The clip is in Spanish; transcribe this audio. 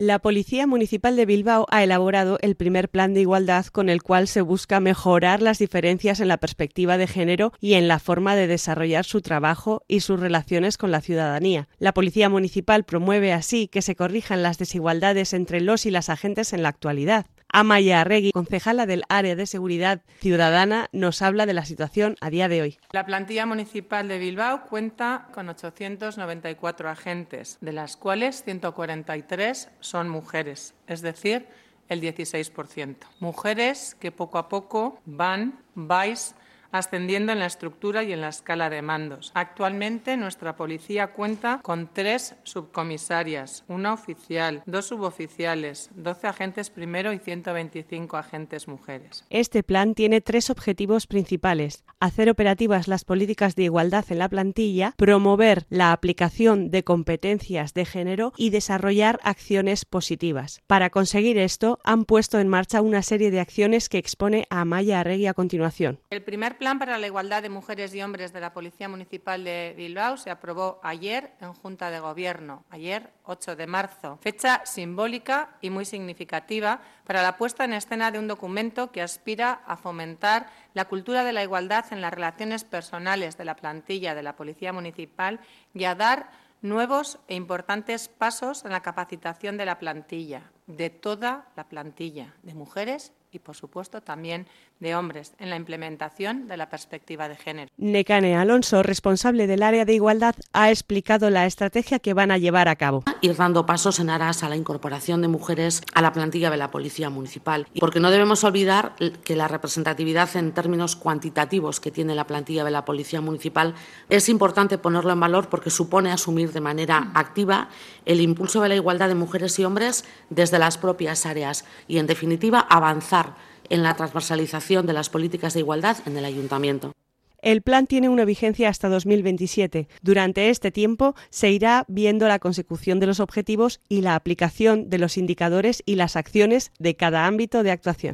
La Policía Municipal de Bilbao ha elaborado el primer plan de igualdad con el cual se busca mejorar las diferencias en la perspectiva de género y en la forma de desarrollar su trabajo y sus relaciones con la ciudadanía. La Policía Municipal promueve así que se corrijan las desigualdades entre los y las agentes en la actualidad. Amaya Arregui, concejala del área de seguridad ciudadana, nos habla de la situación a día de hoy. La plantilla municipal de Bilbao cuenta con 894 agentes, de las cuales 143 son mujeres, es decir, el 16%. Mujeres que poco a poco van, vais ascendiendo en la estructura y en la escala de mandos. Actualmente nuestra policía cuenta con tres subcomisarias, una oficial, dos suboficiales, 12 agentes primero y 125 agentes mujeres. Este plan tiene tres objetivos principales. Hacer operativas las políticas de igualdad en la plantilla, promover la aplicación de competencias de género y desarrollar acciones positivas. Para conseguir esto, han puesto en marcha una serie de acciones que expone a Amaya Arregui a continuación. El primer plan para la igualdad de mujeres y hombres de la Policía Municipal de Bilbao se aprobó ayer en Junta de Gobierno, ayer 8 de marzo, fecha simbólica y muy significativa para la puesta en escena de un documento que aspira a fomentar la cultura de la igualdad en las relaciones personales de la plantilla de la Policía Municipal y a dar nuevos e importantes pasos en la capacitación de la plantilla, de toda la plantilla, de mujeres y, por supuesto, también de hombres en la implementación de la perspectiva de género. Necane Alonso, responsable del área de igualdad, ha explicado la estrategia que van a llevar a cabo. Ir dando pasos en aras a la incorporación de mujeres a la plantilla de la Policía Municipal. Porque no debemos olvidar que la representatividad en términos cuantitativos que tiene la plantilla de la Policía Municipal es importante ponerlo en valor porque supone asumir de manera activa el impulso de la igualdad de mujeres y hombres desde las propias áreas y, en definitiva, en la transversalización de las políticas de igualdad en el ayuntamiento. El plan tiene una vigencia hasta 2027. Durante este tiempo se irá viendo la consecución de los objetivos y la aplicación de los indicadores y las acciones de cada ámbito de actuación.